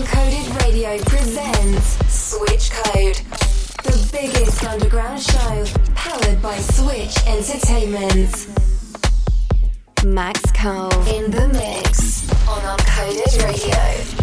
Uncoded Radio presents Switch Code, the biggest underground show powered by Switch Entertainment. Max Cohle in the mix on Uncoded Radio.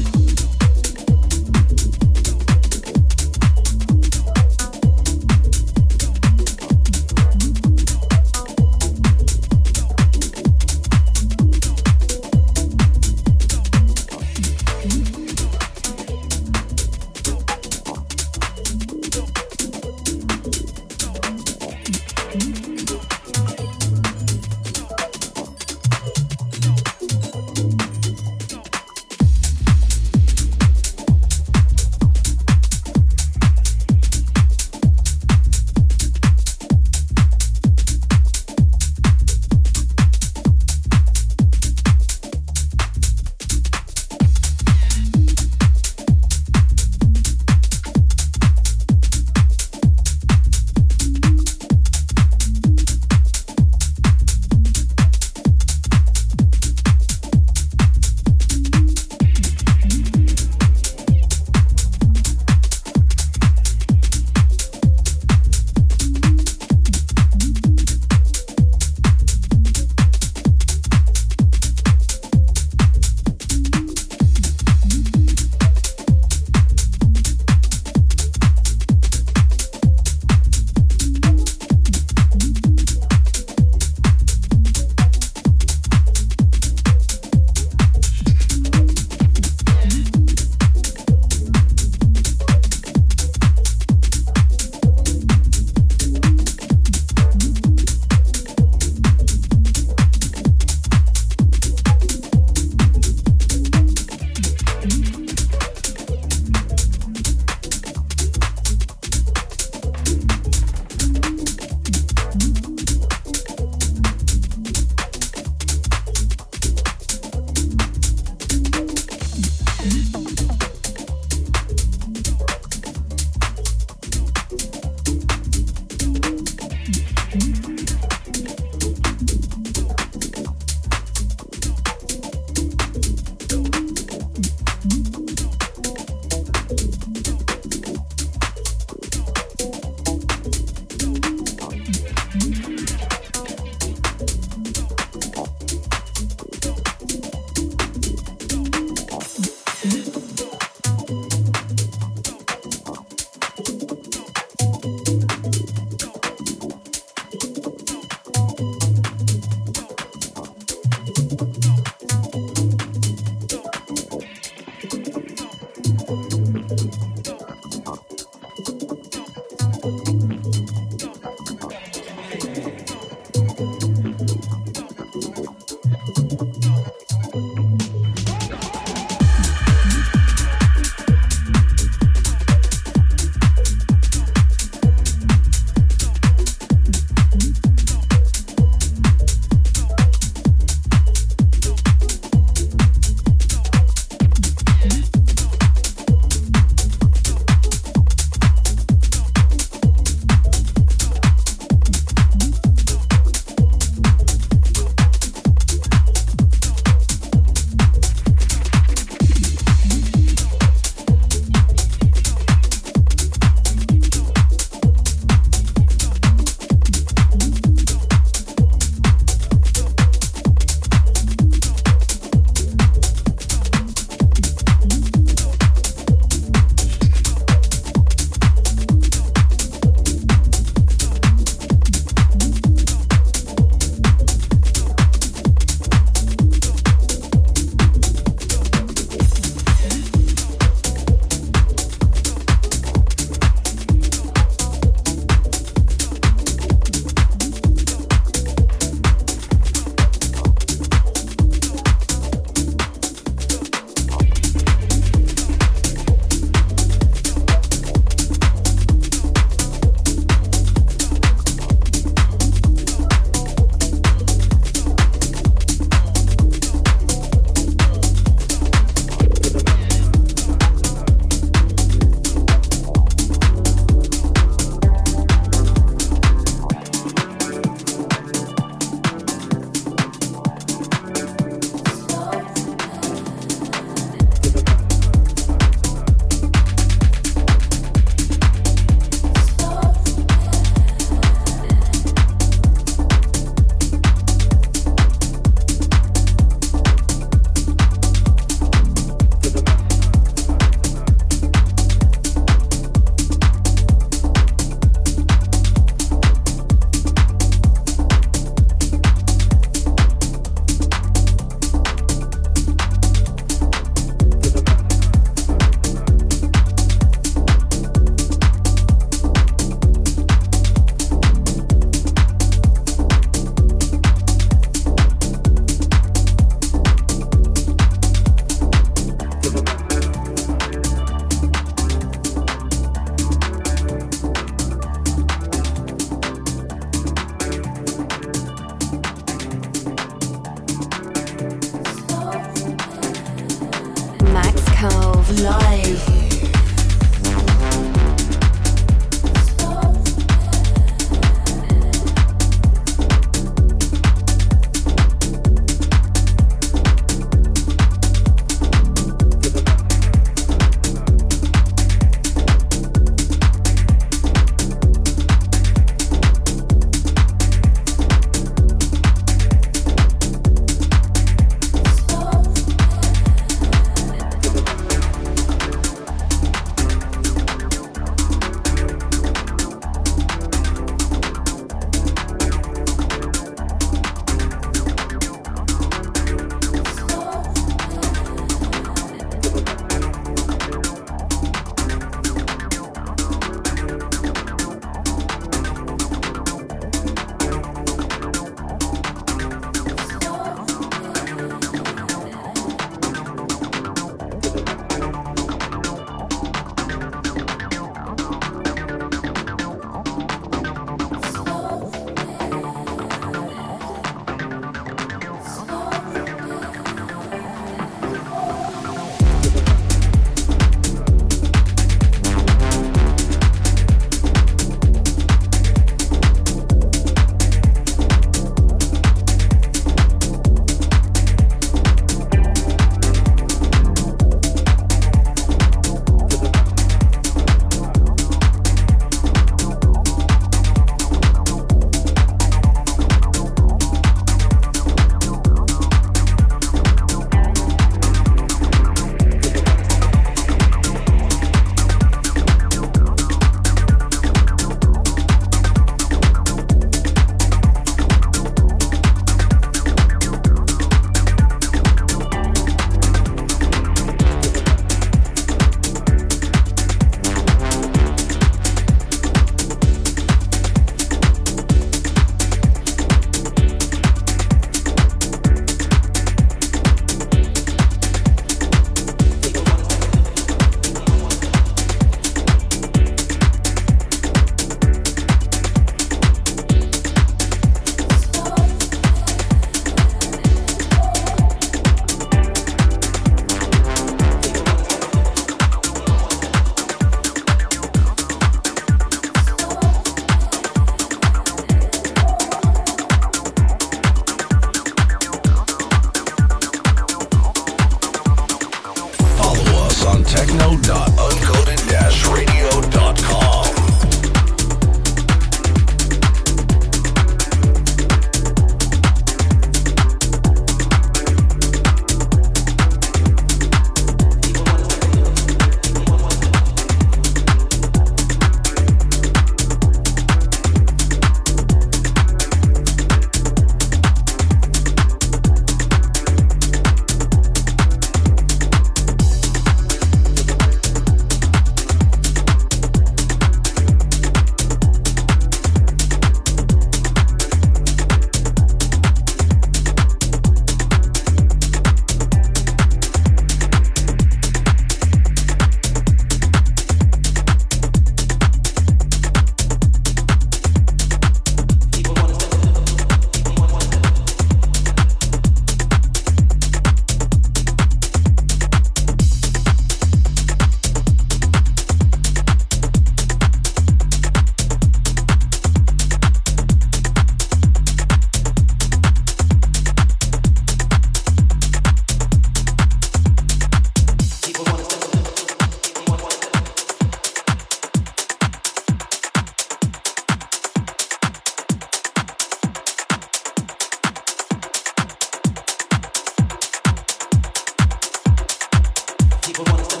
people wanna